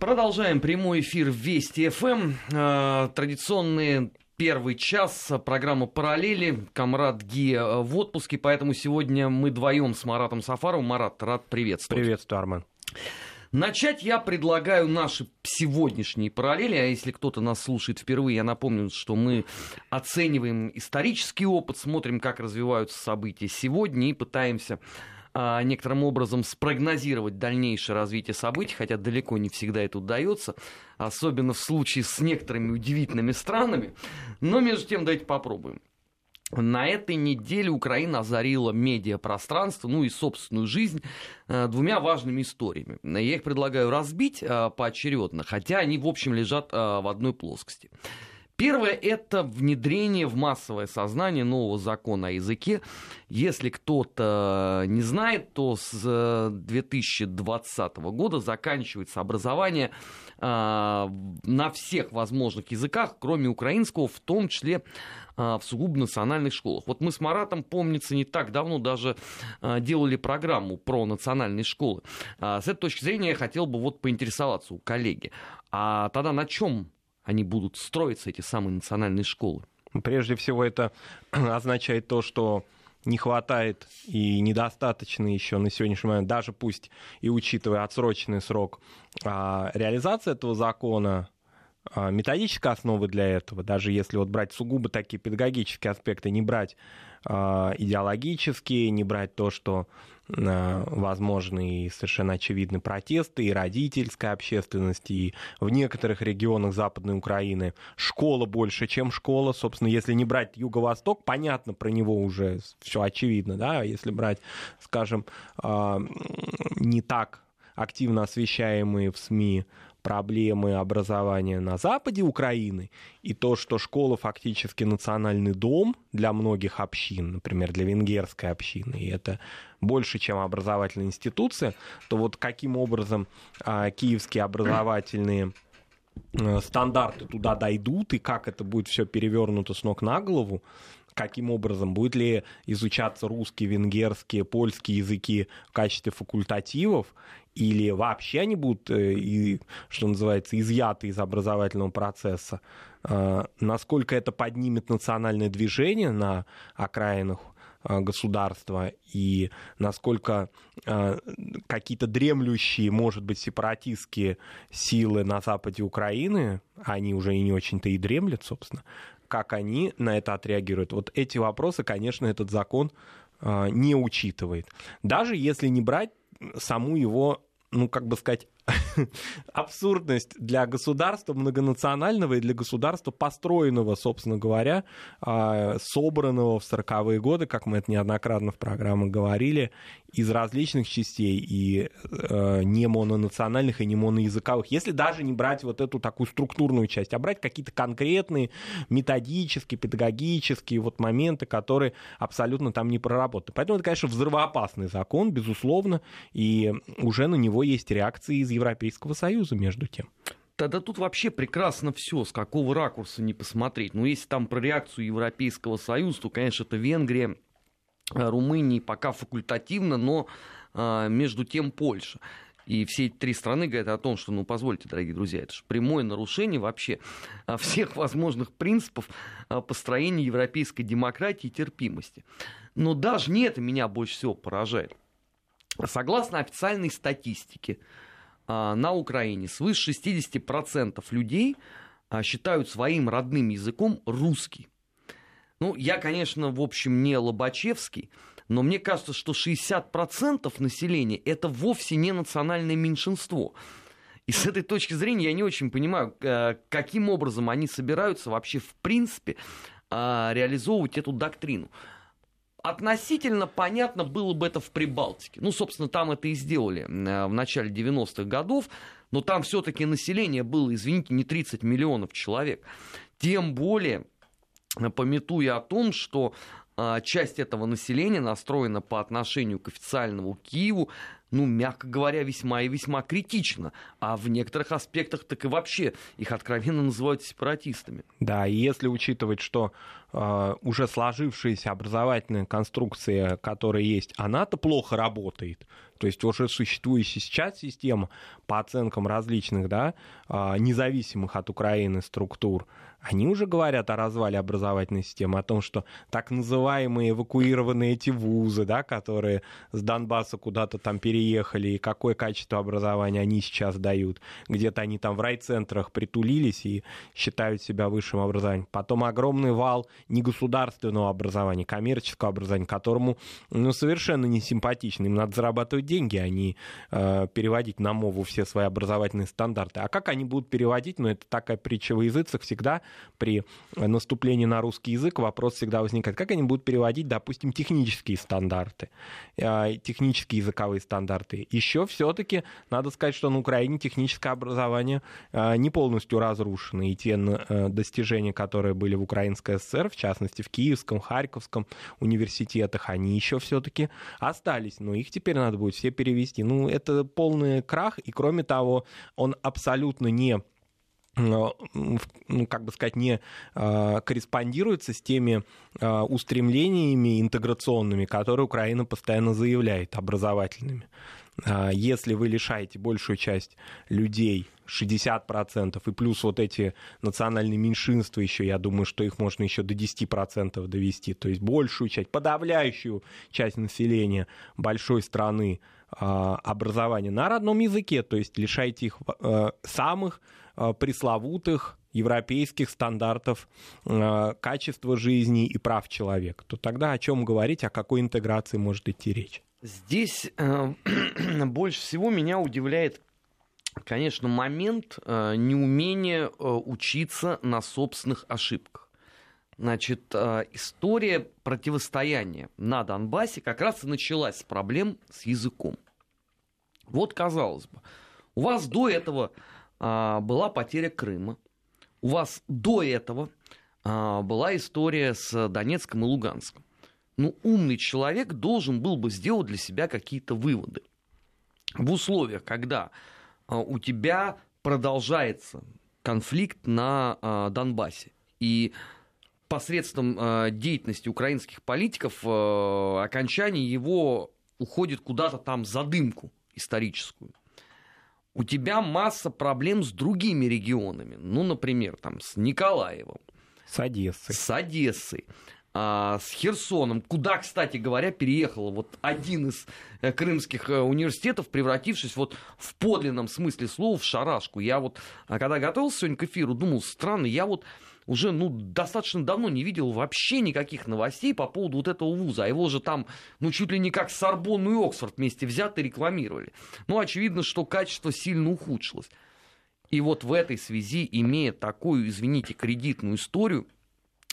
Продолжаем прямой эфир Вести ФМ. Э, традиционные первый час программа «Параллели». Камрад Ги в отпуске, поэтому сегодня мы вдвоем с Маратом Сафаровым. Марат, рад приветствовать. Приветствую, Арман. Начать я предлагаю наши сегодняшние параллели, а если кто-то нас слушает впервые, я напомню, что мы оцениваем исторический опыт, смотрим, как развиваются события сегодня и пытаемся некоторым образом спрогнозировать дальнейшее развитие событий, хотя далеко не всегда это удается, особенно в случае с некоторыми удивительными странами. Но между тем давайте попробуем. На этой неделе Украина озарила медиапространство, ну и собственную жизнь э, двумя важными историями. Я их предлагаю разбить э, поочередно, хотя они, в общем, лежат в одной плоскости. Первое – это внедрение в массовое сознание нового закона о языке. Если кто-то не знает, то с 2020 года заканчивается образование на всех возможных языках, кроме украинского, в том числе в сугубо национальных школах. Вот мы с Маратом, помнится, не так давно даже делали программу про национальные школы. С этой точки зрения я хотел бы вот поинтересоваться у коллеги. А тогда на чем они будут строиться, эти самые национальные школы? Прежде всего это означает то, что не хватает и недостаточно еще на сегодняшний момент, даже пусть и учитывая отсроченный срок а, реализации этого закона, а, методической основы для этого, даже если вот брать сугубо такие педагогические аспекты, не брать а, идеологические, не брать то, что а, возможны и совершенно очевидны протесты и родительской общественности, и в некоторых регионах Западной Украины школа больше, чем школа. Собственно, если не брать Юго-Восток, понятно, про него уже все очевидно, да, если брать, скажем, не так активно освещаемые в СМИ проблемы образования на западе Украины и то, что школа фактически национальный дом для многих общин, например, для венгерской общины, и это больше, чем образовательная институция, то вот каким образом а, киевские образовательные а, стандарты туда дойдут и как это будет все перевернуто с ног на голову, каким образом, будет ли изучаться русский, венгерский, польский языки в качестве факультативов, или вообще они будут, э, и, что называется, изъяты из образовательного процесса, э, насколько это поднимет национальное движение на окраинах э, государства и насколько какие-то дремлющие, может быть, сепаратистские силы на западе Украины, они уже и не очень-то и дремлят, собственно, как они на это отреагируют. Вот эти вопросы, конечно, этот закон не учитывает. Даже если не брать саму его, ну, как бы сказать, абсурдность для государства многонационального и для государства построенного, собственно говоря, а, собранного в 40-е годы, как мы это неоднократно в программах говорили, из различных частей и э, не мононациональных и не моноязыковых. Если даже не брать вот эту такую структурную часть, а брать какие-то конкретные методические, педагогические вот моменты, которые абсолютно там не проработаны. Поэтому это, конечно, взрывоопасный закон, безусловно, и уже на него есть реакции из Европейского Союза, между тем. Тогда тут вообще прекрасно все, с какого ракурса не посмотреть. Но если там про реакцию Европейского Союза, то, конечно, это Венгрия, э, Румыния пока факультативно, но а, между тем Польша. И все эти три страны говорят о том, что, ну, позвольте, дорогие друзья, это же прямое нарушение вообще а, всех возможных принципов а, построения европейской демократии и терпимости. Но даже не это меня больше всего поражает. Согласно официальной статистике, на Украине свыше 60% людей а, считают своим родным языком русский. Ну, я, конечно, в общем, не Лобачевский, но мне кажется, что 60% населения это вовсе не национальное меньшинство. И с этой точки зрения я не очень понимаю, э, каким образом они собираются вообще в принципе а, реализовывать эту доктрину относительно понятно было бы это в Прибалтике. Ну, собственно, там это и сделали э, в начале 90-х годов, но там все-таки население было, извините, не 30 миллионов человек. Тем более, э, пометуя о том, что а, часть этого населения настроена по отношению к официальному Киеву, ну, мягко говоря, весьма и весьма критично. А в некоторых аспектах так и вообще их откровенно называют сепаратистами. Да, и если учитывать, что э, уже сложившаяся образовательная конструкция, которая есть, она-то плохо работает, То есть уже существующая сейчас система по оценкам различных, да, а, независимых от Украины структур, они уже говорят о развале образовательной системы, о том, что так называемые эвакуированные эти вузы, да, которые с Донбасса куда-то там переехали, и какое качество образования они сейчас дают. Где-то они там в райцентрах притулились и считают себя высшим образованием. Потом огромный вал негосударственного образования, коммерческого образования, которому ну, совершенно не симпатично. Им надо зарабатывать деньги, а не э, переводить на мову все свои образовательные стандарты. А как они будут переводить? Ну, это такая притча во языцах всегда при наступлении на русский язык вопрос всегда возникает, как они будут переводить, допустим, технические стандарты, э, технические языковые стандарты. Еще все-таки надо сказать, что на Украине техническое образование э, не полностью разрушено, и те э, достижения, которые были в Украинской ССР, в частности, в Киевском, Харьковском университетах, они еще все-таки остались, но их теперь надо будет все перевести. Ну, это полный крах, и кроме того, он абсолютно не как бы сказать, не а, корреспондируется с теми а, устремлениями интеграционными, которые Украина постоянно заявляет, образовательными. А, если вы лишаете большую часть людей 60%, и плюс вот эти национальные меньшинства еще, я думаю, что их можно еще до 10% довести, то есть большую часть, подавляющую часть населения большой страны образования на родном языке, то есть лишаете их самых пресловутых европейских стандартов э, качества жизни и прав человека, то тогда о чем говорить, о какой интеграции может идти речь? Здесь э, больше всего меня удивляет, конечно, момент э, неумения э, учиться на собственных ошибках. Значит, э, история противостояния на Донбассе как раз и началась с проблем с языком. Вот, казалось бы, у вас до этого была потеря Крыма. У вас до этого а, была история с Донецком и Луганском. Ну, умный человек должен был бы сделать для себя какие-то выводы. В условиях, когда а, у тебя продолжается конфликт на Донбассе, и посредством деятельности украинских политиков окончание его уходит куда-то там за дымку историческую у тебя масса проблем с другими регионами. Ну, например, там, с Николаевым. С Одессой. С Одессой. А, с Херсоном, куда, кстати говоря, переехал вот один из э, крымских э, университетов, превратившись вот в подлинном смысле слова в шарашку. Я вот, а, когда готовился сегодня к эфиру, думал, странно, я вот уже ну, достаточно давно не видел вообще никаких новостей по поводу вот этого вуза. А его же там, ну, чуть ли не как Сорбонну и Оксфорд вместе взяты рекламировали. Ну, очевидно, что качество сильно ухудшилось. И вот в этой связи, имея такую, извините, кредитную историю,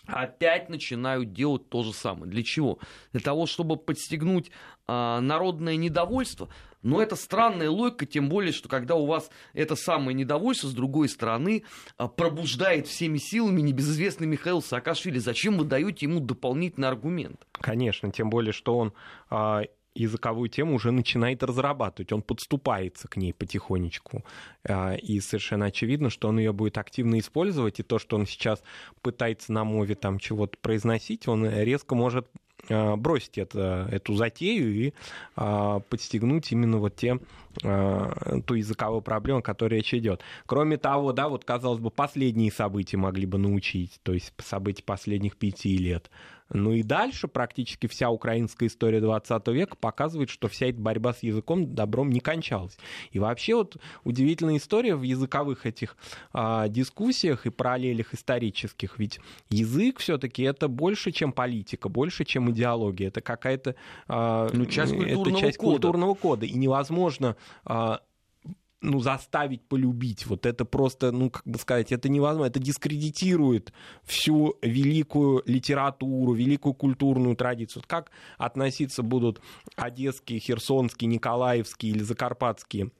опять начинают делать то же самое. Для чего? Для того, чтобы подстегнуть а, народное недовольство. Но это странная логика, тем более, что когда у вас это самое недовольство, с другой стороны, а, пробуждает всеми силами небезызвестный Михаил Саакашвили. Зачем вы даете ему дополнительный аргумент? Конечно, тем более, что он а, языковую тему уже начинает разрабатывать, он подступается к ней потихонечку. А, и совершенно очевидно, что он ее будет активно использовать, и то, что он сейчас пытается на мове там чего-то произносить, он резко может бросить это, эту затею и а, подстегнуть именно вот те, ту языковую проблему, о которой речь идет. Кроме того, да, вот, казалось бы, последние события могли бы научить, то есть события последних пяти лет. Ну и дальше практически вся украинская история 20 века показывает, что вся эта борьба с языком добром не кончалась. И вообще вот удивительная история в языковых этих а, дискуссиях и параллелях исторических. Ведь язык все-таки это больше, чем политика, больше, чем идеология. Это какая-то а, ну, часть культурного это часть кода. культурного кода. И невозможно ну, заставить полюбить. Вот это просто, ну, как бы сказать, это невозможно. Это дискредитирует всю великую литературу, великую культурную традицию. Как относиться будут одесские, херсонские, николаевские или закарпатские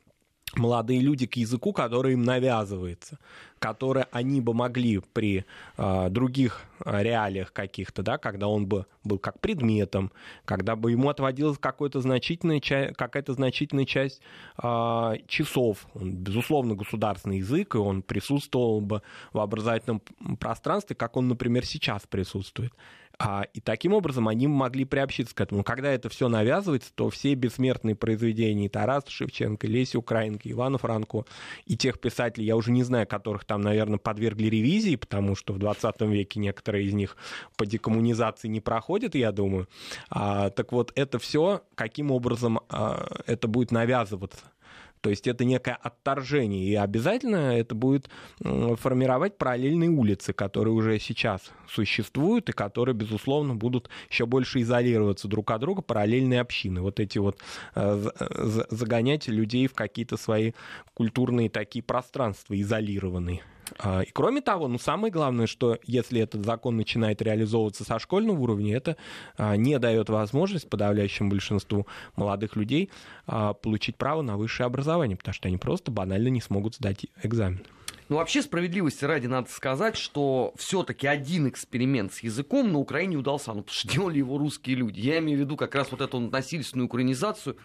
молодые люди к языку, который им навязывается, который они бы могли при э, других реалиях каких-то, да, когда он бы был как предметом, когда бы ему отводилась какая-то значительная, часть, какая-то значительная часть э, часов. Он, безусловно, государственный язык, и он присутствовал бы в образовательном пространстве, как он, например, сейчас присутствует. А, и таким образом они могли приобщиться к этому. Когда это все навязывается, то все бессмертные произведения Тараса Шевченко, Леси Украинки, Ивана Франко и тех писателей, я уже не знаю, которых там, наверное, подвергли ревизии, потому что в 20 веке некоторые из них по декоммунизации не проходят, я думаю. А, так вот, это все, каким образом а, это будет навязываться то есть это некое отторжение, и обязательно это будет формировать параллельные улицы, которые уже сейчас существуют и которые, безусловно, будут еще больше изолироваться друг от друга, параллельные общины. Вот эти вот э, загонять людей в какие-то свои культурные такие пространства изолированные. А, и кроме того, ну самое главное, что если этот закон начинает реализовываться со школьного уровня, это а, не дает возможность подавляющему большинству молодых людей а, получить право на высшее образование, потому что они просто банально не смогут сдать экзамен. Ну, вообще, справедливости ради надо сказать, что все-таки один эксперимент с языком на Украине удался, ну, потому что делали его русские люди. Я имею в виду как раз вот эту насильственную украинизацию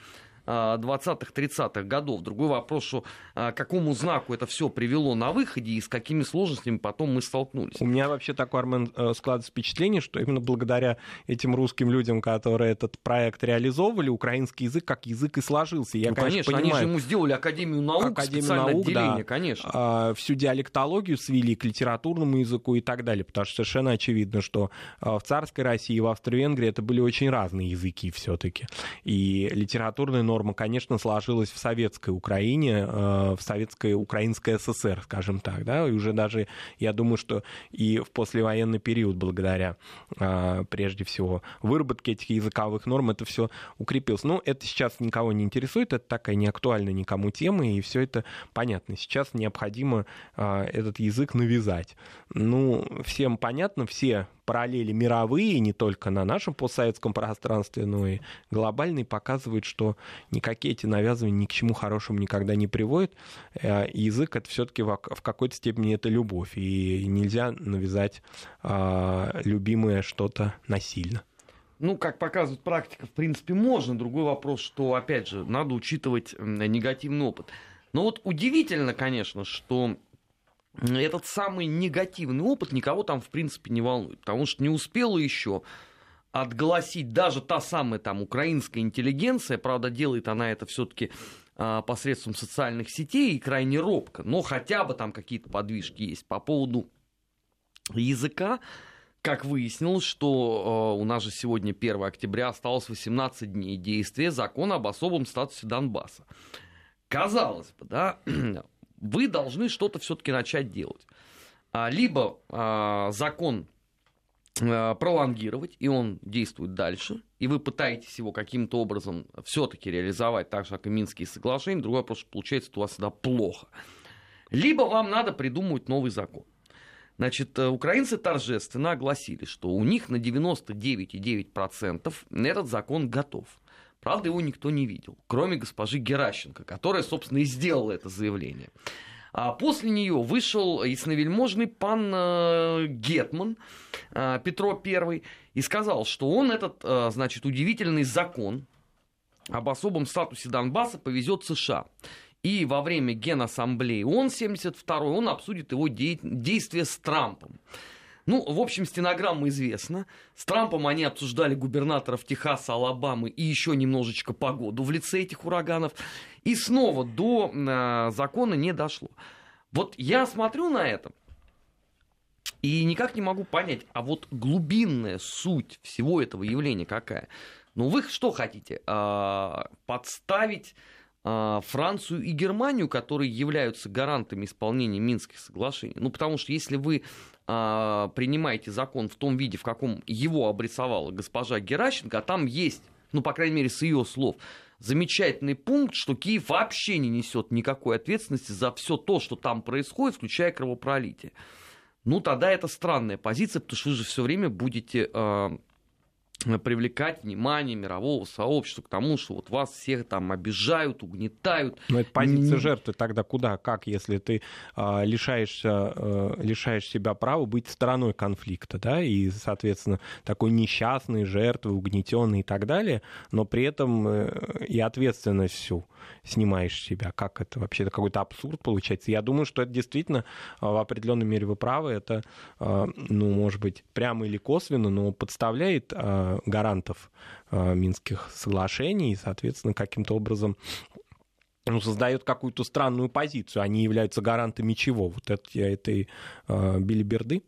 20-30-х а, годов. Другой вопрос, что а, какому знаку это все привело на выходе и с какими сложностями потом мы столкнулись. У меня вообще такое, Армен, э, складывается впечатление, что именно благодаря этим русским людям, которые этот проект реализовывали, украинский язык как язык и сложился. Я, ну, конечно, понимаю, они же ему сделали Академию наук, Академию специальное наук, отделение, да, конечно. А, всю диалектологию свели к литературному языку и так далее, потому что совершенно очевидно, что в царской России, в Австро-Венгрии это были очень разные языки все-таки. И литературная норма, конечно, сложилась в советской Украине, э, в советской Украинской ССР, скажем так, да, и уже даже, я думаю, что и в послевоенный период, благодаря, э, прежде всего, выработке этих языковых норм, это все укрепилось. Ну, это сейчас никого не интересует, это такая неактуальная никому тема, и все это понятно. Сейчас необходимо э, этот язык навязать. Ну, всем понятно, все параллели мировые, не только на нашем постсоветском пространстве, но и глобальные, показывают, что никакие эти навязывания ни к чему хорошему никогда не приводят. Э, язык это все-таки в какой-то степени это любовь, и нельзя навязать а, любимое что-то насильно. Ну, как показывает практика, в принципе, можно. Другой вопрос, что, опять же, надо учитывать негативный опыт. Но вот удивительно, конечно, что этот самый негативный опыт никого там, в принципе, не волнует. Потому что не успела еще отгласить даже та самая там украинская интеллигенция, правда, делает она это все-таки а, посредством социальных сетей и крайне робко, но хотя бы там какие-то подвижки есть по поводу языка. Как выяснилось, что э, у нас же сегодня 1 октября осталось 18 дней действия закона об особом статусе Донбасса. Казалось бы, да, вы должны что-то все-таки начать делать. А, либо а, закон а, пролонгировать, и он действует дальше, и вы пытаетесь его каким-то образом все-таки реализовать, так же, как и Минские соглашения, другой вопрос, получается, у вас всегда плохо. Либо вам надо придумывать новый закон. Значит, э, украинцы торжественно огласили, что у них на 99,9% этот закон готов. Правда, его никто не видел, кроме госпожи Геращенко, которая, собственно, и сделала это заявление. А после нее вышел ясновельможный пан э, Гетман э, Петро I и сказал, что он этот, э, значит, удивительный закон об особом статусе Донбасса повезет США. И во время Генассамблеи ООН 72 он обсудит его действия с Трампом. Ну, в общем, стенограмма известна. С Трампом они обсуждали губернаторов Техаса, Алабамы и еще немножечко погоду в лице этих ураганов. И снова до э, закона не дошло. Вот я смотрю на это и никак не могу понять, а вот глубинная суть всего этого явления какая? Ну, вы что хотите? Э, подставить Францию и Германию, которые являются гарантами исполнения Минских соглашений. Ну, потому что если вы а, принимаете закон в том виде, в каком его обрисовала госпожа Геращенко, а там есть, ну, по крайней мере, с ее слов, замечательный пункт, что Киев вообще не несет никакой ответственности за все то, что там происходит, включая кровопролитие. Ну, тогда это странная позиция, потому что вы же все время будете э, привлекать внимание мирового сообщества к тому, что вот вас всех там обижают, угнетают. Но это позиция жертвы тогда куда? Как, если ты э, лишаешься, э, лишаешь себя права быть стороной конфликта, да, и, соответственно, такой несчастной жертвы, угнетенной и так далее, но при этом э, и ответственность всю снимаешь с себя. Как это вообще? Это какой-то абсурд получается. Я думаю, что это действительно э, в определенной мере вы правы. Это, э, ну, может быть, прямо или косвенно, но подставляет э, гарантов э, Минских соглашений и, соответственно, каким-то образом ну, создает какую-то странную позицию. Они являются гарантами чего? Вот это, этой э, билиберды?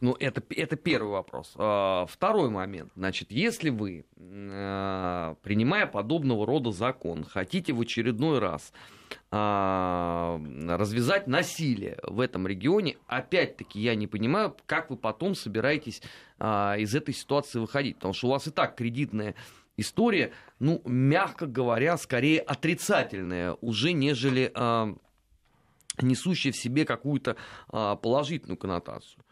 Ну, это, это первый вопрос. А, второй момент. Значит, если вы, э, принимая подобного рода закон, хотите в очередной раз развязать насилие в этом регионе, опять-таки я не понимаю, как вы потом собираетесь а, из этой ситуации выходить, потому что у вас и так кредитная история, ну, мягко говоря, скорее отрицательная уже, нежели а, несущая в себе какую-то положительную коннотацию.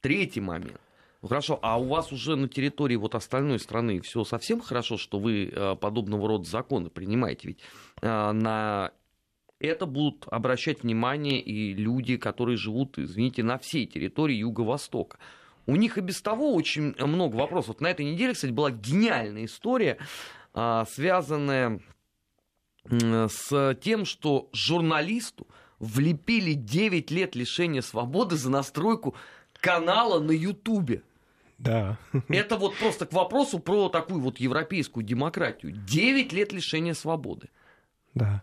Третий момент. Ну хорошо, а у вас уже на территории вот остальной страны все совсем хорошо, что вы подобного рода законы принимаете? Ведь на это будут обращать внимание и люди, которые живут, извините, на всей территории Юго-Востока. У них и без того очень много вопросов. Вот на этой неделе, кстати, была гениальная история, а, связанная с тем, что журналисту влепили 9 лет лишения свободы за настройку канала на Ютубе. Да. Это вот просто к вопросу про такую вот европейскую демократию. 9 лет лишения свободы. Да.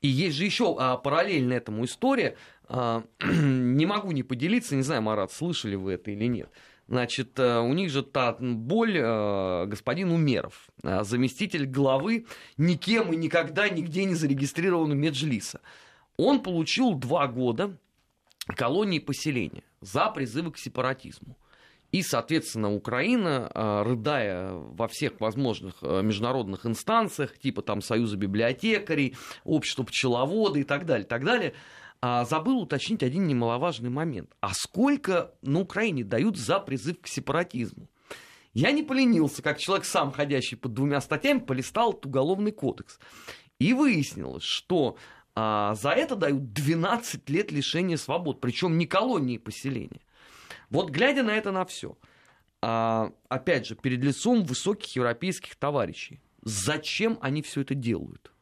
И есть же еще а, параллельно этому история. А, не могу не поделиться, не знаю, Марат, слышали вы это или нет. Значит, а, у них же та боль а, господин Умеров, а, заместитель главы никем и никогда нигде не зарегистрированного Меджлиса. Он получил два года колонии поселения за призывы к сепаратизму. И, соответственно, Украина, а, рыдая во всех возможных а, международных инстанциях, типа там Союза библиотекарей, Общества пчеловода и так далее, так далее, а, забыл уточнить один немаловажный момент. А сколько на Украине дают за призыв к сепаратизму? Я не поленился, как человек сам ходящий под двумя статьями, полистал этот уголовный кодекс. И выяснилось, что а, за это дают 12 лет лишения свобод, причем не колонии поселения. Вот глядя на это на все, а, опять же, перед лицом высоких европейских товарищей, зачем они все это делают?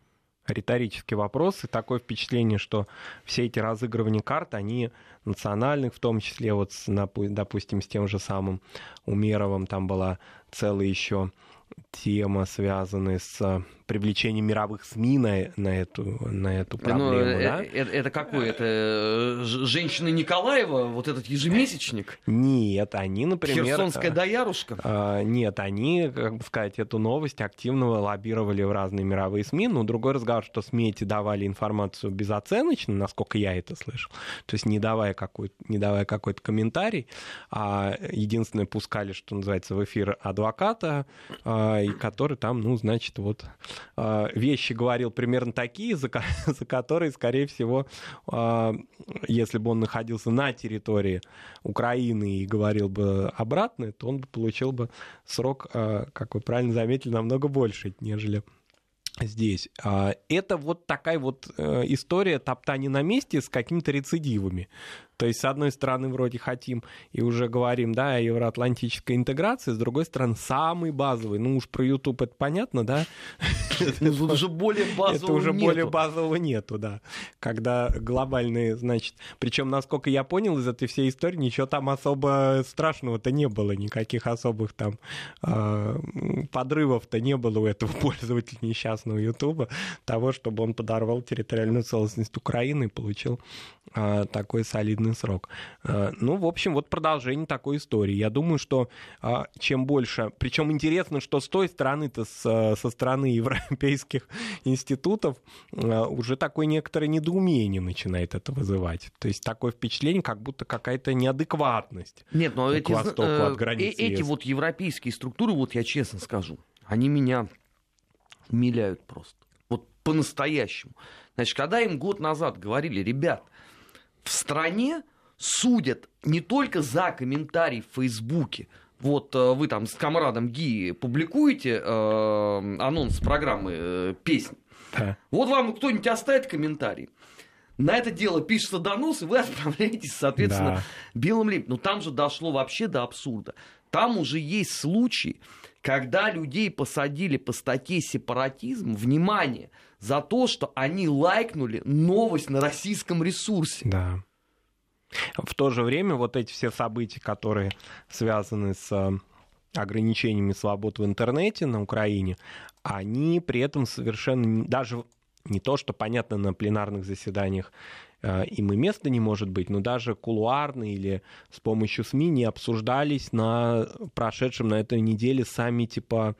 риторический вопрос, и такое впечатление, что все эти разыгрывания карт, они национальных, в том числе, вот, допустим, с тем же самым Умеровым, там была целая еще тема, связанная с привлечение мировых СМИ на, на, эту, на эту ну, проблему. Ну, да? это, это какой? Это э, женщина Николаева, вот этот ежемесячник? Нет, они, например... Херсонская доярушка? А, нет, они, как бы сказать, эту новость активно лоббировали в разные мировые СМИ, но другой разговор, что СМИ эти давали информацию безоценочно, насколько я это слышал, то есть не давая, какой не давая какой-то комментарий, а единственное пускали, что называется, в эфир адвоката, а, и который там, ну, значит, вот а, вещи говорил примерно такие, за, за которые, скорее всего, а, если бы он находился на территории Украины и говорил бы обратно, то он бы получил бы срок, а, как вы правильно заметили, намного больше, нежели здесь. Это вот такая вот э, история топтания на месте с какими-то рецидивами. То есть, с одной стороны, вроде хотим и уже говорим, да, о евроатлантической интеграции, с другой стороны, самый базовый, ну уж про YouTube это понятно, да? Это уже более базового Это уже более базового нету, да. Когда глобальные, значит, причем, насколько я понял из этой всей истории, ничего там особо страшного-то не было, никаких особых там а, подрывов-то не было у этого пользователя несчастного YouTube, того, чтобы он подорвал территориальную целостность Украины и получил а, такой солидный срок. А, ну, в общем, вот продолжение такой истории. Я думаю, что а, чем больше... Причем интересно, что с той стороны-то, со стороны европейских институтов, уже такое некоторое недоумение начинает это вызывать. То есть такое впечатление, как будто какая-то неадекватность Нет, но эти, востоку э. Эти вот европейские структуры, вот я честно скажу, они меня умиляют просто. Вот по-настоящему. Значит, когда им год назад говорили, ребят, в стране судят не только за комментарий в Фейсбуке, вот э, вы там с комрадом Ги публикуете э, анонс программы э, песни, да. вот вам кто-нибудь оставит комментарий. На это дело пишется донос, и вы отправляетесь, соответственно, да. белым лип. Но там же дошло вообще до абсурда. Там уже есть случаи, когда людей посадили по статье сепаратизм, внимание, за то, что они лайкнули новость на российском ресурсе. Да. В то же время вот эти все события, которые связаны с э, ограничениями свобод в интернете на Украине, они при этом совершенно даже не то, что понятно на пленарных заседаниях э, им и места не может быть, но даже кулуарно или с помощью СМИ не обсуждались на прошедшем на этой неделе саммите по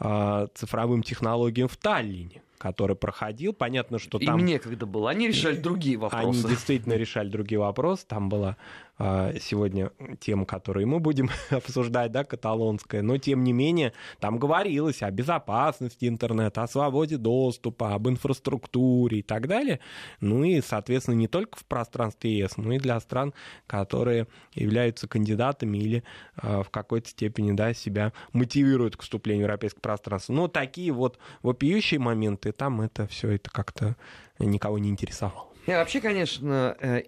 э, цифровым технологиям в Таллине который проходил. Понятно, что там... Им некогда было. Они решали другие вопросы. Они действительно решали другие вопросы. Там была сегодня тема, которую мы будем обсуждать, да, каталонская, но тем не менее там говорилось о безопасности интернета, о свободе доступа, об инфраструктуре и так далее. Ну и, соответственно, не только в пространстве ЕС, но и для стран, которые являются кандидатами или а, в какой-то степени да, себя мотивируют к вступлению в европейское пространство. Но такие вот вопиющие моменты, там это все это как-то никого не интересовало. И вообще, конечно, э,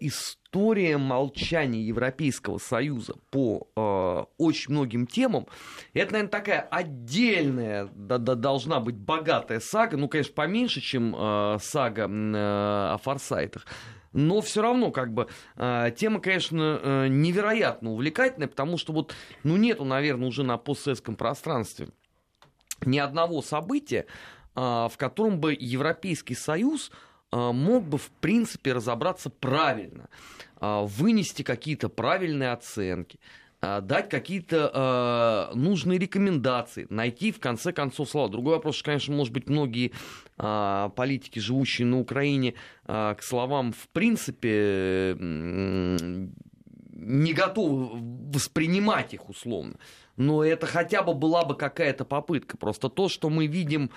история молчания Европейского Союза по э, очень многим темам, это, наверное, такая отдельная, да, да, должна быть богатая сага, ну, конечно, поменьше, чем э, сага э, о форсайтах. Но все равно, как бы, э, тема, конечно, э, невероятно увлекательная, потому что вот, ну, нету, наверное, уже на постсоветском пространстве ни одного события, э, в котором бы Европейский Союз мог бы, в принципе, разобраться правильно, а, вынести какие-то правильные оценки, а, дать какие-то нужные рекомендации, найти в конце концов слова. Другой вопрос, что, конечно, может быть, многие политики, живущие на Украине, к словам в принципе не готовы воспринимать их условно. Но это хотя бы была бы какая-то попытка. Просто то, что мы видим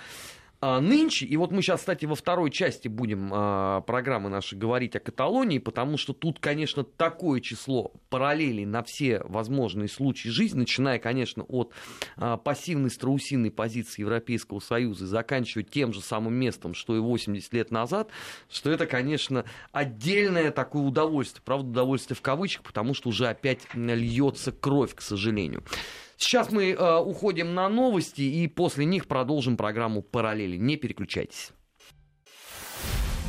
а, нынче, и вот мы сейчас, кстати, во второй части будем а, программы нашей говорить о Каталонии, потому что тут, конечно, такое число параллелей на все возможные случаи жизни, начиная, конечно, от а, пассивной страусиной позиции Европейского Союза и заканчивая тем же самым местом, что и 80 лет назад, что это, конечно, отдельное такое удовольствие, правда, удовольствие в кавычках, потому что уже опять льется кровь, к сожалению. Сейчас мы э, уходим на новости и после них продолжим программу «Параллели». Не переключайтесь.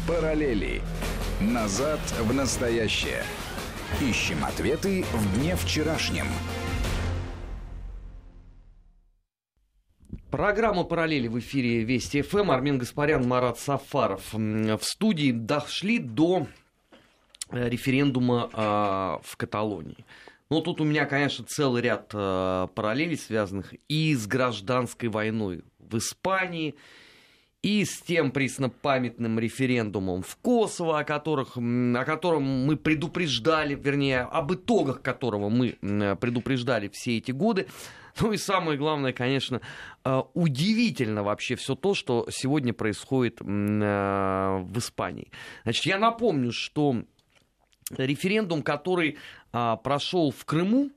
«Параллели. Назад в настоящее». Ищем ответы в дне вчерашнем. Программа «Параллели» в эфире Вести ФМ. Армин Гаспарян, Марат Сафаров. В студии дошли до э, референдума э, в Каталонии. Ну, тут у меня, конечно, целый ряд э, параллелей, связанных и с гражданской войной в Испании, и с тем преснопамятным референдумом в Косово, о, которых, о котором мы предупреждали, вернее, об итогах которого мы предупреждали все эти годы. Ну и самое главное, конечно, э, удивительно вообще все то, что сегодня происходит э, в Испании. Значит, я напомню, что референдум, который прошел в Крыму,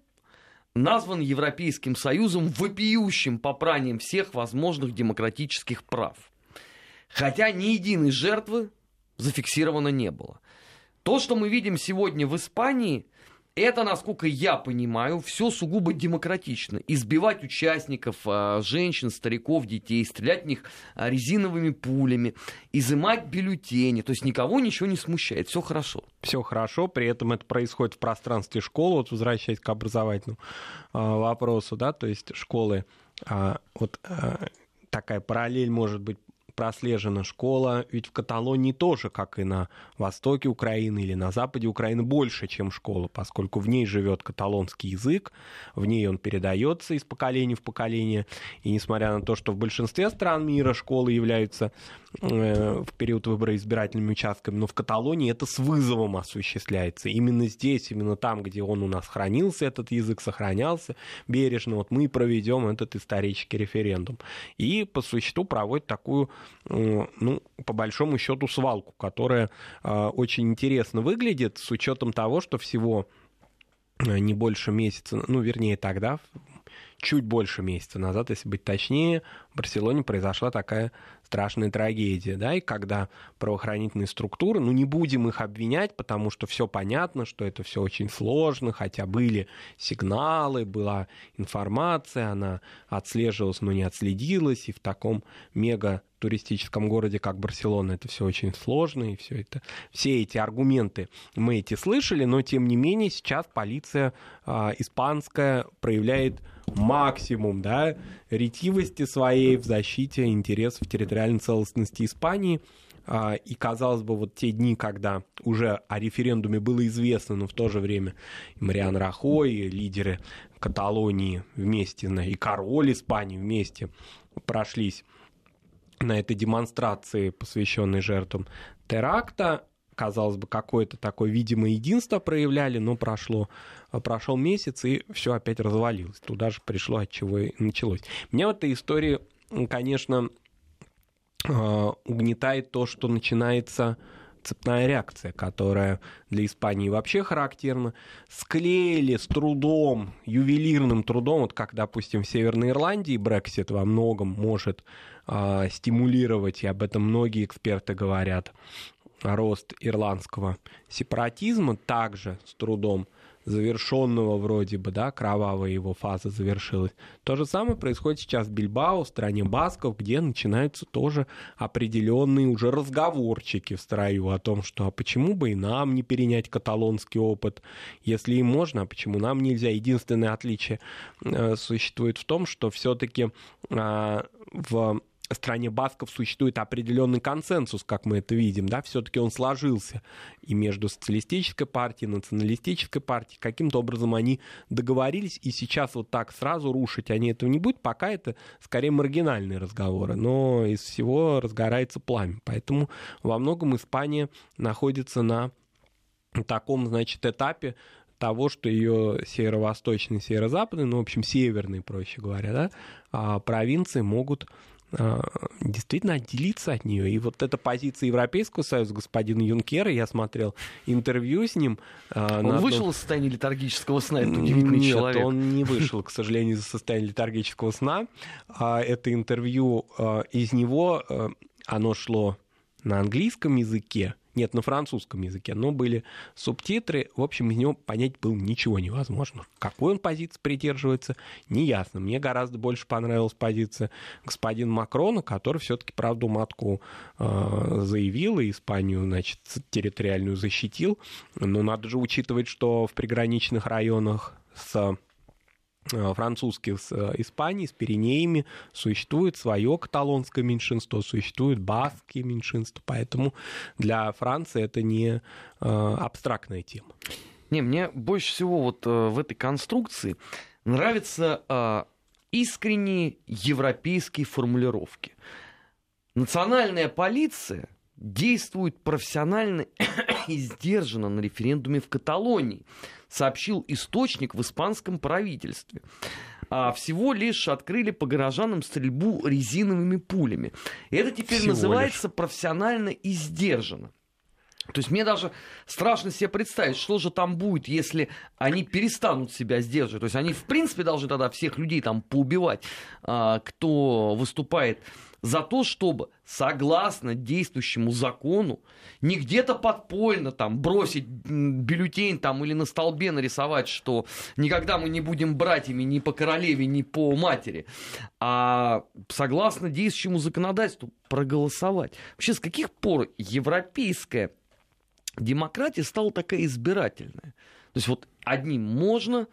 назван Европейским Союзом вопиющим попранием всех возможных демократических прав. Хотя ни единой жертвы зафиксировано не было. То, что мы видим сегодня в Испании, это, насколько я понимаю, все сугубо демократично. Избивать участников, а, женщин, стариков, детей, стрелять в них а, резиновыми пулями, изымать бюллетени. То есть никого ничего не смущает, все хорошо. Все хорошо, при этом это происходит в пространстве школы, вот возвращаясь к образовательному а, вопросу, да, то есть школы, вот такая параллель может быть прослежена школа, ведь в Каталонии тоже, как и на востоке Украины или на западе Украины, больше, чем школа, поскольку в ней живет каталонский язык, в ней он передается из поколения в поколение, и несмотря на то, что в большинстве стран мира школы являются э, в период выбора избирательными участками, но в Каталонии это с вызовом осуществляется. Именно здесь, именно там, где он у нас хранился, этот язык сохранялся бережно, вот мы проведем этот исторический референдум. И по существу проводит такую ну, по большому счету, свалку, которая э, очень интересно выглядит с учетом того, что всего э, не больше месяца, ну, вернее, тогда, чуть больше месяца назад, если быть точнее, в Барселоне произошла такая страшная трагедия, да, и когда правоохранительные структуры, ну не будем их обвинять, потому что все понятно, что это все очень сложно, хотя были сигналы, была информация, она отслеживалась, но не отследилась, и в таком мега туристическом городе, как Барселона, это все очень сложно, и все это, все эти аргументы мы эти слышали, но тем не менее сейчас полиция э, испанская проявляет максимум, да, ретивости своей в защите интересов территориальной целостности Испании. А, и, казалось бы, вот те дни, когда уже о референдуме было известно, но в то же время и Мариан Рахой, и лидеры Каталонии вместе, и король Испании вместе прошлись на этой демонстрации, посвященной жертвам теракта. Казалось бы, какое-то такое видимое единство проявляли, но прошло, прошел месяц, и все опять развалилось. Туда же пришло, от чего и началось. Меня в этой истории, конечно, а, угнетает то, что начинается цепная реакция, которая для Испании вообще характерна. Склеили с трудом, ювелирным трудом, вот как, допустим, в Северной Ирландии Брексит во многом может э, стимулировать, и об этом многие эксперты говорят, рост ирландского сепаратизма, также с трудом завершенного вроде бы, да, кровавая его фаза завершилась. То же самое происходит сейчас в Бильбао, в стране Басков, где начинаются тоже определенные уже разговорчики в строю о том, что а почему бы и нам не перенять каталонский опыт, если им можно, а почему нам нельзя. Единственное отличие э, существует в том, что все-таки э, в стране Басков существует определенный консенсус, как мы это видим, да, все-таки он сложился и между социалистической партией, националистической партией, каким-то образом они договорились, и сейчас вот так сразу рушить они этого не будут, пока это скорее маргинальные разговоры, но из всего разгорается пламя, поэтому во многом Испания находится на таком, значит, этапе того, что ее северо-восточный, северо-западный, ну, в общем, северные, проще говоря, да, а провинции могут действительно отделиться от нее. И вот эта позиция Европейского Союза, господина Юнкера, я смотрел интервью с ним. А, он одном... вышел из состояния летаргического сна, это удивительный Нет, человек. он не вышел, к сожалению, из состояния летаргического сна. А, это интервью из него, оно шло на английском языке, нет, на французском языке, но были субтитры. В общем, из него понять было ничего невозможно. Какой он позиции придерживается, неясно. Мне гораздо больше понравилась позиция господина Макрона, который все-таки правду матку э, заявил и Испанию, значит, территориальную защитил. Но надо же учитывать, что в приграничных районах с французских с э, Испанией, с Пиренеями, существует свое каталонское меньшинство, существует баские меньшинства, поэтому для Франции это не э, абстрактная тема. Не, мне больше всего вот в этой конструкции нравятся искренние европейские формулировки. Национальная полиция действует профессионально и сдержанно на референдуме в Каталонии сообщил источник в испанском правительстве. А всего лишь открыли по горожанам стрельбу резиновыми пулями. Это теперь всего называется лишь. профессионально и сдержанно. То есть мне даже страшно себе представить, что же там будет, если они перестанут себя сдерживать. То есть они, в принципе, должны тогда всех людей там поубивать, а, кто выступает за то, чтобы, согласно действующему закону, не где-то подпольно там бросить бюллетень там или на столбе нарисовать, что никогда мы не будем братьями ни по королеве, ни по матери, а согласно действующему законодательству проголосовать. Вообще, с каких пор европейская демократия стала такая избирательная? То есть вот одним можно,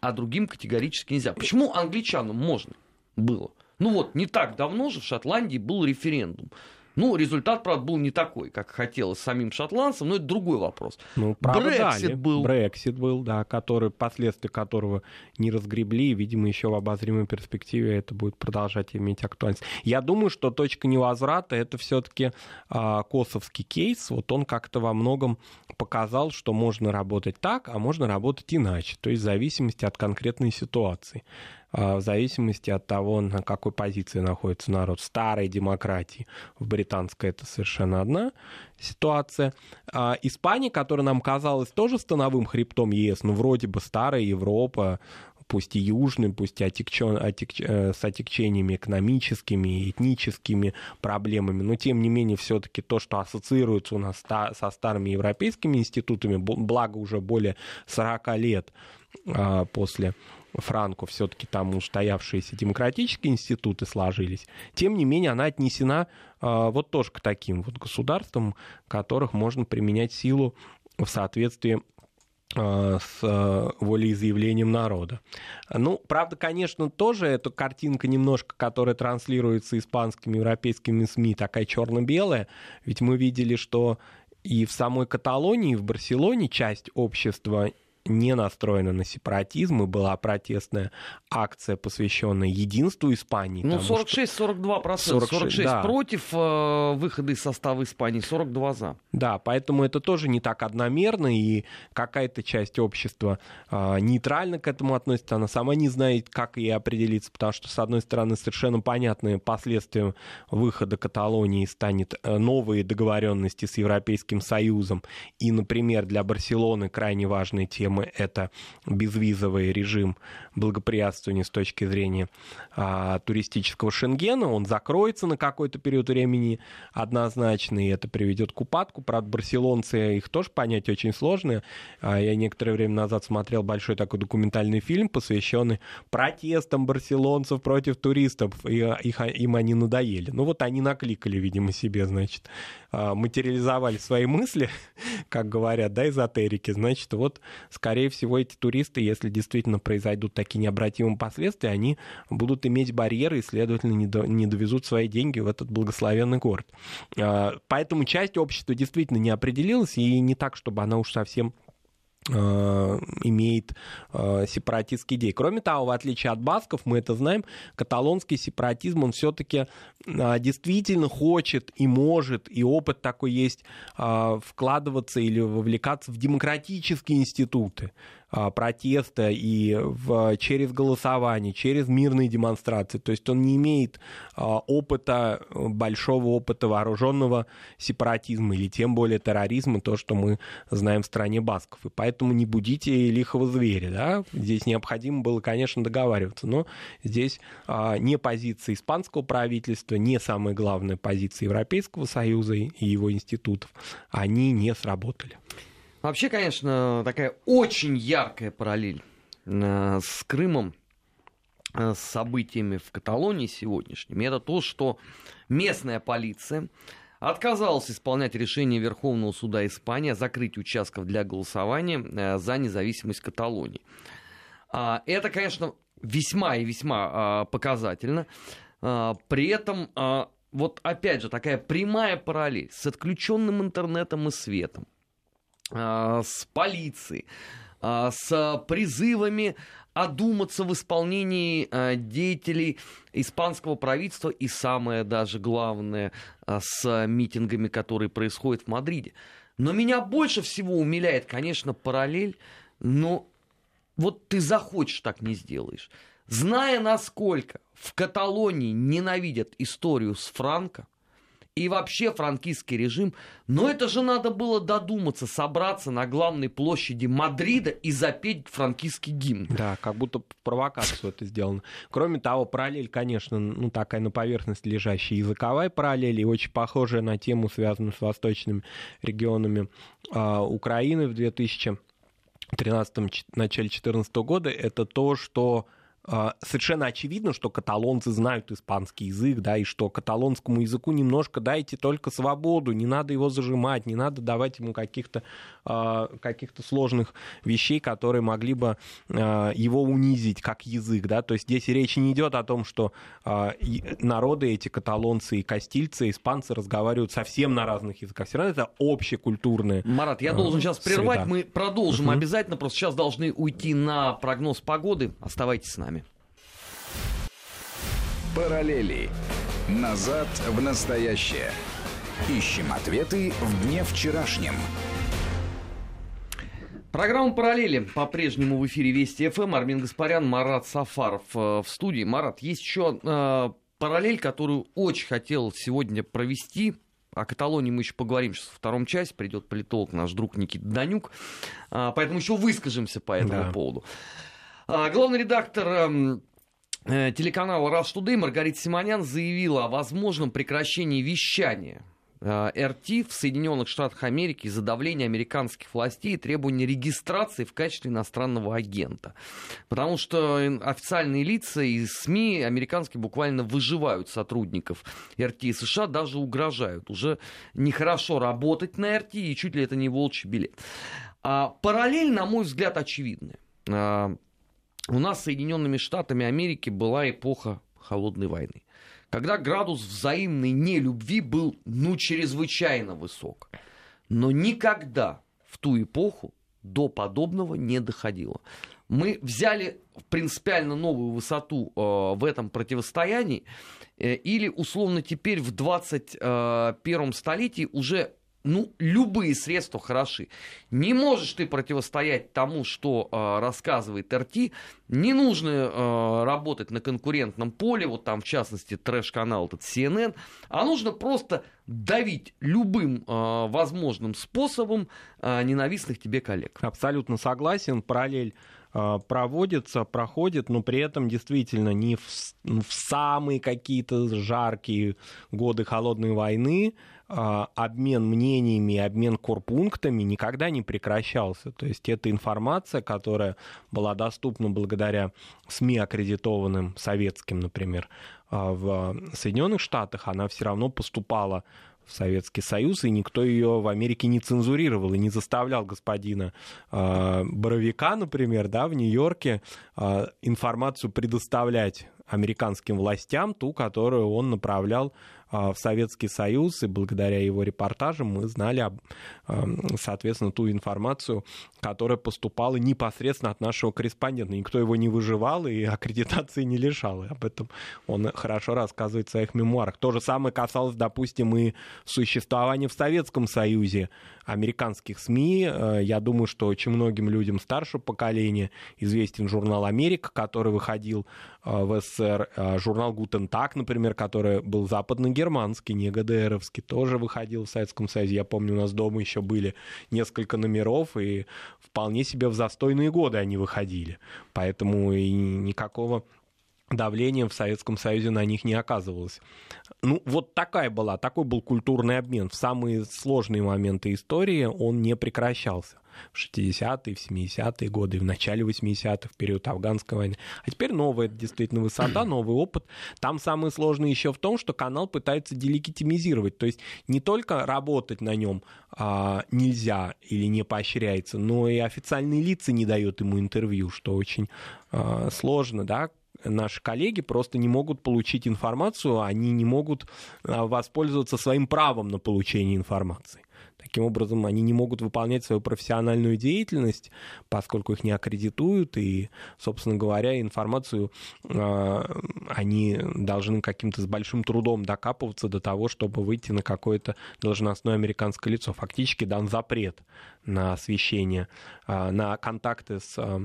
а другим категорически нельзя. Почему англичанам можно было? Ну вот, не так давно же в Шотландии был референдум. Ну, результат, правда, был не такой, как хотелось самим шотландцам, но это другой вопрос. Ну, правда, Брексит дали. был. Брексит был, да, который, последствия которого не разгребли, и, видимо, еще в обозримой перспективе это будет продолжать иметь актуальность. Я думаю, что точка невозврата это все-таки а, косовский кейс. Вот он как-то во многом показал, что можно работать так, а можно работать иначе, то есть в зависимости от конкретной ситуации. А, в зависимости от того, на какой позиции находится народ. Старой демократии, в британской это совершенно одна ситуация. А Испания, которая нам казалась тоже становым хребтом ЕС, ну вроде бы старая Европа, пусть и южный, пусть и отекчен, отек, э, с отекчениями экономическими, этническими проблемами, но тем не менее все-таки то, что ассоциируется у нас со старыми европейскими институтами, благо уже более 40 лет а, после Франко все-таки там устоявшиеся демократические институты сложились, тем не менее она отнесена а, вот тоже к таким вот государствам, которых можно применять силу в соответствии а, с волеизъявлением народа. Ну, правда, конечно, тоже эта картинка немножко, которая транслируется испанскими, европейскими СМИ, такая черно-белая, ведь мы видели, что и в самой Каталонии, и в Барселоне часть общества не настроена на сепаратизм, и была протестная акция, посвященная единству Испании. Ну, 46-42%. 46, 46 да. против э, выхода из состава Испании, 42 за. Да, поэтому это тоже не так одномерно, и какая-то часть общества э, нейтрально к этому относится, она сама не знает, как ей определиться, потому что, с одной стороны, совершенно понятные последствия выхода Каталонии станет э, новые договоренности с Европейским Союзом, и, например, для Барселоны крайне важная тема проблемы — это безвизовый режим благоприятствования с точки зрения а, туристического Шенгена. Он закроется на какой-то период времени однозначно, и это приведет к упадку. Правда, барселонцы, их тоже понять очень сложно. А, я некоторое время назад смотрел большой такой документальный фильм, посвященный протестам барселонцев против туристов, и их, им они надоели. Ну вот они накликали, видимо, себе, значит, а, материализовали свои мысли, как говорят, да, эзотерики. Значит, вот, скорее всего, эти туристы, если действительно произойдут такие необратимые последствия, они будут иметь барьеры и, следовательно, не, до, не довезут свои деньги в этот благословенный город. А, поэтому часть общества действительно не определилась, и не так, чтобы она уж совсем имеет э, сепаратистские идеи. Кроме того, в отличие от басков, мы это знаем, каталонский сепаратизм, он все-таки э, действительно хочет и может, и опыт такой есть, вкладываться или вовлекаться в демократические институты. А, протеста и в, через голосование, через мирные демонстрации. То есть он не имеет а, опыта, большого опыта вооруженного сепаратизма или тем более терроризма, то, что мы знаем в стране басков. И поэтому не будите лихого зверя. Да? Здесь необходимо было, конечно, договариваться. Но здесь а, не позиция испанского правительства, не самая главная позиция Европейского Союза и его институтов, они не сработали. Вообще, конечно, такая очень яркая параллель э, с Крымом, э, с событиями в Каталонии сегодняшними, это то, что местная полиция отказалась исполнять решение Верховного суда Испании о закрытии участков для голосования э, за независимость Каталонии. А, это, конечно, весьма и весьма а, показательно. А, при этом, вот опять же, такая прямая параллель с отключенным интернетом и светом с полицией, а, с призывами одуматься в исполнении а, деятелей испанского правительства и самое даже главное с митингами, которые происходят в Мадриде. Но меня больше всего умиляет, конечно, параллель, но вот ты захочешь, так не сделаешь. Зная, насколько в Каталонии ненавидят историю с Франко, и вообще франкистский режим. Но это же надо было додуматься, собраться на главной площади Мадрида и запеть франкистский гимн. Да, как будто провокацию это сделано. Кроме того, параллель, конечно, ну такая на поверхности лежащая языковая параллель и очень похожая на тему, связанную с восточными регионами э, Украины в 2013 начале 2014 года, это то, что совершенно очевидно, что каталонцы знают испанский язык, да, и что каталонскому языку немножко дайте только свободу, не надо его зажимать, не надо давать ему каких-то а, каких сложных вещей, которые могли бы а, его унизить как язык, да, то есть здесь речь не идет о том, что народы эти, каталонцы и кастильцы, испанцы разговаривают совсем на разных языках, все равно это общекультурные. Марат, я должен сейчас прервать, среда. мы продолжим uh-huh. обязательно, просто сейчас должны уйти на прогноз погоды, оставайтесь с нами. Параллели. Назад в настоящее. Ищем ответы в дне вчерашнем. Программа «Параллели» по-прежнему в эфире Вести ФМ. Армин Гаспарян, Марат Сафаров э, в студии. Марат, есть еще э, параллель, которую очень хотел сегодня провести. О Каталонии мы еще поговорим сейчас во втором части. Придет политолог наш друг Никита Данюк. Э, поэтому еще выскажемся по этому да. поводу. А, главный редактор эм, телеканала Rush Today Маргарита Симонян заявила о возможном прекращении вещания Э, РТ в Соединенных Штатах Америки из-за давления американских властей и требования регистрации в качестве иностранного агента. Потому что официальные лица и СМИ американские буквально выживают сотрудников РТ США, даже угрожают. Уже нехорошо работать на РТ и чуть ли это не волчий билет. А параллель, на мой взгляд, очевидная. У нас с Соединенными Штатами Америки была эпоха холодной войны когда градус взаимной нелюбви был, ну, чрезвычайно высок. Но никогда в ту эпоху до подобного не доходило. Мы взяли принципиально новую высоту э, в этом противостоянии, э, или условно теперь в 21 столетии уже ну, любые средства хороши. Не можешь ты противостоять тому, что э, рассказывает РТ. Не нужно э, работать на конкурентном поле, вот там, в частности, трэш-канал этот CNN, а нужно просто давить любым э, возможным способом э, ненавистных тебе коллег. Абсолютно согласен. Параллель проводится, проходит, но при этом действительно не в, в самые какие-то жаркие годы холодной войны обмен мнениями, обмен корпунктами никогда не прекращался. То есть эта информация, которая была доступна благодаря СМИ, аккредитованным советским, например, а, в Соединенных Штатах, она все равно поступала в Советский Союз, и никто ее в Америке не цензурировал и не заставлял господина э, Боровика, например, да, в Нью-Йорке э, информацию предоставлять американским властям, ту, которую он направлял а, в Советский Союз, и благодаря его репортажам мы знали, соответственно, ту информацию, которая поступала непосредственно от нашего корреспондента. Никто его не выживал и аккредитации не лишал. И об этом он хорошо рассказывает в своих мемуарах. То же самое касалось, допустим, и существования в Советском Союзе американских СМИ. Э, я думаю, что очень многим людям старшего поколения известен журнал «Америка», который выходил э, в СССР, э, журнал «Гутен Так», например, который был западно-германский, не ГДРовский, тоже выходил в Советском Союзе. Я помню, у нас дома еще были несколько номеров, и вполне себе в застойные годы они выходили. Поэтому и никакого давлением в Советском Союзе на них не оказывалось. Ну, вот такая была, такой был культурный обмен. В самые сложные моменты истории он не прекращался. В 60-е, в 70-е годы, в начале 80-х, в период афганской войны. А теперь новая действительно высота, новый опыт. Там самое сложное еще в том, что канал пытается делегитимизировать. То есть не только работать на нем а, нельзя или не поощряется, но и официальные лица не дают ему интервью, что очень а, сложно, да, наши коллеги просто не могут получить информацию, они не могут а, воспользоваться своим правом на получение информации. Таким образом, они не могут выполнять свою профессиональную деятельность, поскольку их не аккредитуют, и, собственно говоря, информацию э, они должны каким-то с большим трудом докапываться до того, чтобы выйти на какое-то должностное американское лицо. Фактически дан запрет на освещение, э, на контакты с э,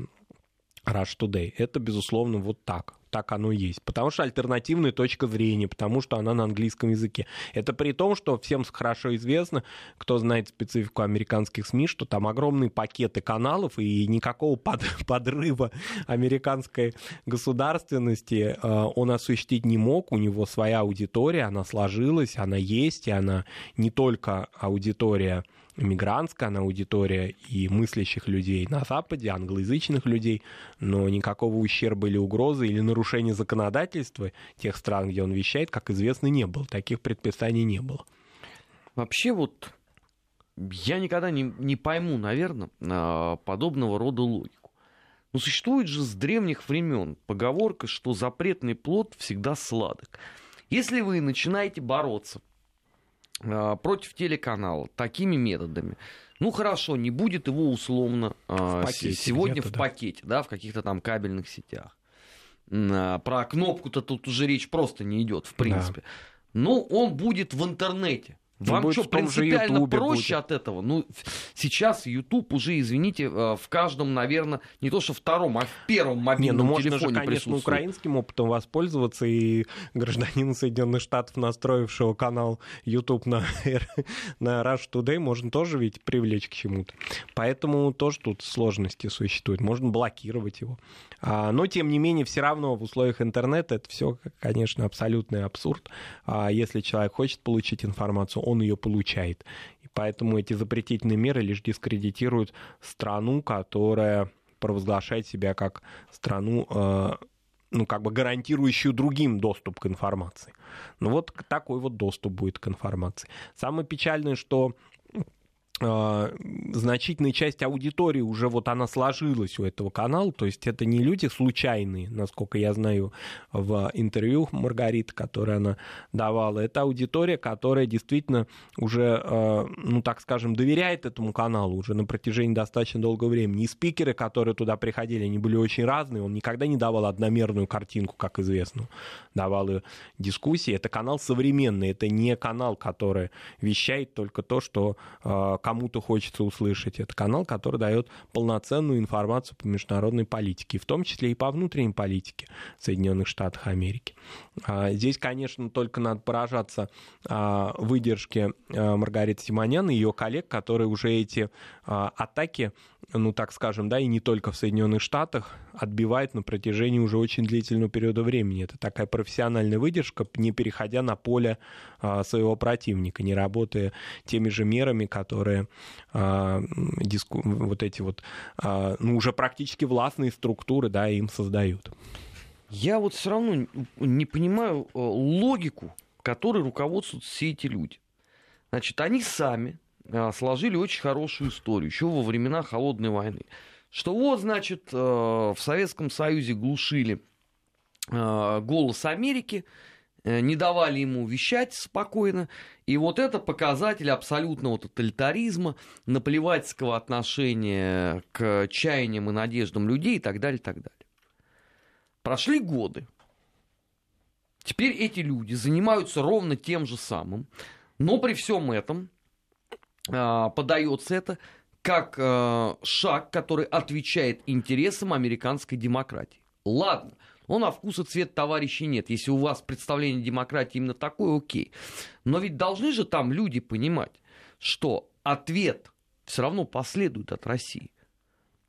Rush Today. Это, безусловно, вот так. Так оно есть. Потому что альтернативная точка зрения, потому что она на английском языке. Это при том, что всем хорошо известно, кто знает специфику американских СМИ, что там огромные пакеты каналов и никакого под, подрыва американской государственности э, он осуществить не мог. У него своя аудитория, она сложилась, она есть, и она не только аудитория мигрантская она аудитория и мыслящих людей на Западе, англоязычных людей, но никакого ущерба или угрозы или нарушения законодательства тех стран, где он вещает, как известно, не было. Таких предписаний не было. Вообще вот я никогда не, не пойму, наверное, а, подобного рода логику. Но существует же с древних времен поговорка, что запретный плод всегда сладок. Если вы начинаете бороться против телеканала такими методами. Ну хорошо, не будет его условно а, пакете, сегодня в да. пакете, да, в каких-то там кабельных сетях. А, про кнопку-то тут уже речь просто не идет, в принципе. Да. Но он будет в интернете. Вам будет что, же принципиально проще будет. от этого? Ну, сейчас YouTube уже, извините, э, в каждом, наверное, не то что втором, а в первом Не, мобильном ну можно же, телефоне конечно, присутствует. украинским опытом воспользоваться и гражданина Соединенных Штатов, настроившего канал YouTube на, на Rush Today, можно тоже ведь привлечь к чему-то. Поэтому тоже тут сложности существуют. Можно блокировать его. А, но, тем не менее, все равно в условиях интернета это все, конечно, абсолютный абсурд. А если человек хочет получить информацию, он ее получает. И поэтому эти запретительные меры лишь дискредитируют страну, которая провозглашает себя как страну, э, ну, как бы гарантирующую другим доступ к информации. Ну, вот такой вот доступ будет к информации. Самое печальное, что значительная часть аудитории уже вот она сложилась у этого канала, то есть это не люди случайные, насколько я знаю в интервью Маргариты, которое она давала, это аудитория, которая действительно уже, э, ну так скажем, доверяет этому каналу уже на протяжении достаточно долгого времени. И спикеры, которые туда приходили, они были очень разные, он никогда не давал одномерную картинку, как известно, давал и дискуссии. Это канал современный, это не канал, который вещает только то, что э, кому-то хочется услышать. Это канал, который дает полноценную информацию по международной политике, в том числе и по внутренней политике Соединенных Штатов Америки. А, здесь, конечно, только надо поражаться а, выдержке а, Маргариты Симонян и ее коллег, которые уже эти атаки, ну так скажем, да, и не только в Соединенных Штатах, отбивают на протяжении уже очень длительного периода времени. Это такая профессиональная выдержка, не переходя на поле а, своего противника, не работая теми же мерами, которые а, диску, вот эти вот, а, ну уже практически властные структуры, да, им создают. Я вот все равно не понимаю э, логику, которой руководствуются все эти люди. Значит, они сами сложили очень хорошую историю, еще во времена Холодной войны. Что вот, значит, э, в Советском Союзе глушили голос Америки, не давали ему вещать спокойно. И вот это показатель абсолютного тоталитаризма, наплевательского отношения к чаяниям и надеждам людей и так далее, и так далее. Прошли годы. Теперь эти люди занимаются ровно тем же самым, но при всем этом э, подается это как э, шаг, который отвечает интересам американской демократии. Ладно, но на вкус и цвет товарищей нет. Если у вас представление демократии именно такое, окей. Но ведь должны же там люди понимать, что ответ все равно последует от России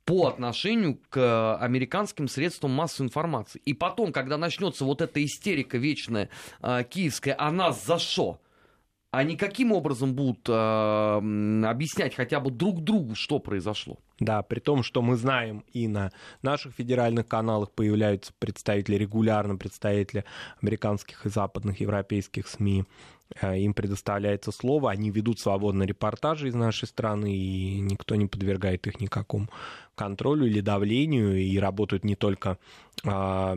по отношению к американским средствам массовой информации. И потом, когда начнется вот эта истерика вечная киевская, а нас за что? Они каким образом будут э, объяснять хотя бы друг другу, что произошло? Да, при том, что мы знаем и на наших федеральных каналах появляются представители, регулярно представители американских и западных европейских СМИ, им предоставляется слово, они ведут свободно репортажи из нашей страны, и никто не подвергает их никакому контролю или давлению, и работают не только а,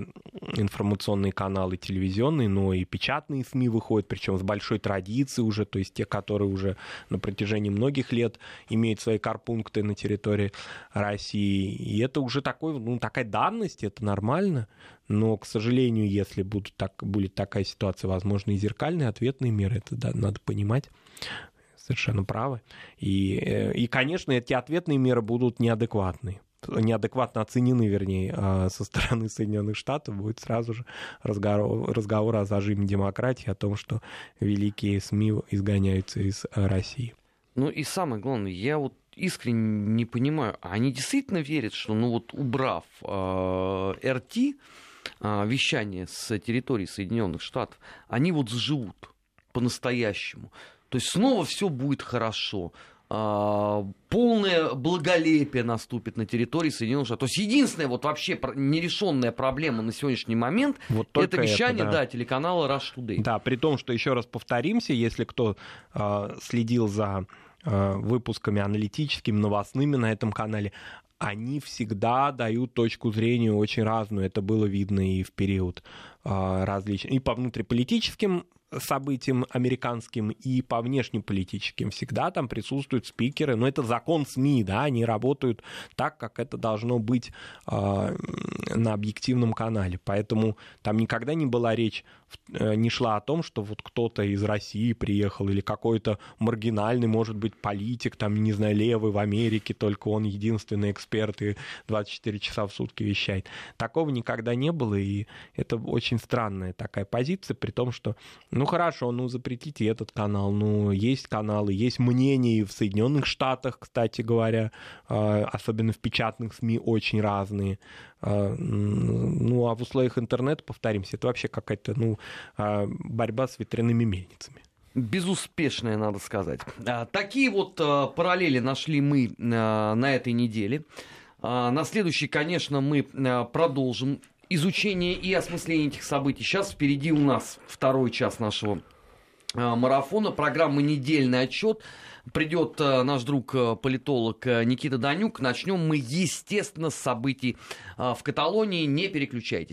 информационные каналы телевизионные, но и печатные СМИ выходят, причем с большой традицией уже, то есть те, которые уже на протяжении многих лет имеют свои карпункты на территории России. И это уже такой, ну, такая данность, это нормально. Но, к сожалению, если будут так, будет такая ситуация, возможно, и зеркальные ответные меры, это да, надо понимать совершенно правы. И, и, конечно, эти ответные меры будут неадекватные неадекватно оценены, вернее, со стороны Соединенных Штатов, будет сразу же разговор, разговор о зажиме демократии, о том, что великие СМИ изгоняются из России. Ну и самое главное, я вот искренне не понимаю, они действительно верят, что, ну вот убрав э, РТ, э, вещание с территории Соединенных Штатов, они вот заживут по-настоящему. То есть снова все будет хорошо. А, полное благолепие наступит на территории Соединенных Штатов. То есть единственная вот вообще нерешенная проблема на сегодняшний момент вот это вещание это, да. Да, телеканала Rush Today. Да, при том, что еще раз повторимся, если кто э, следил за э, выпусками аналитическими, новостными на этом канале, они всегда дают точку зрения очень разную. Это было видно и в период э, различных, и по внутриполитическим событиям американским и по внешнеполитическим. Всегда там присутствуют спикеры, но это закон СМИ, да, они работают так, как это должно быть э, на объективном канале. Поэтому там никогда не была речь не шла о том, что вот кто-то из России приехал или какой-то маргинальный, может быть, политик, там, не знаю, левый в Америке, только он единственный эксперт и 24 часа в сутки вещает. Такого никогда не было, и это очень странная такая позиция, при том, что, ну хорошо, ну запретите этот канал, ну есть каналы, есть мнения в Соединенных Штатах, кстати говоря, а, особенно в печатных СМИ очень разные. А, ну, а в условиях интернета, повторимся, это вообще какая-то ну, а, борьба с ветряными мельницами. Безуспешная, надо сказать. А, такие вот параллели нашли мы на этой неделе. На следующий, конечно, мы продолжим изучение и осмысление этих событий. Сейчас впереди у нас второй час нашего марафона, программа «Недельный отчет». Придет э, наш друг э, политолог э, Никита Данюк. Начнем мы, естественно, с событий в Каталонии. Не переключайтесь.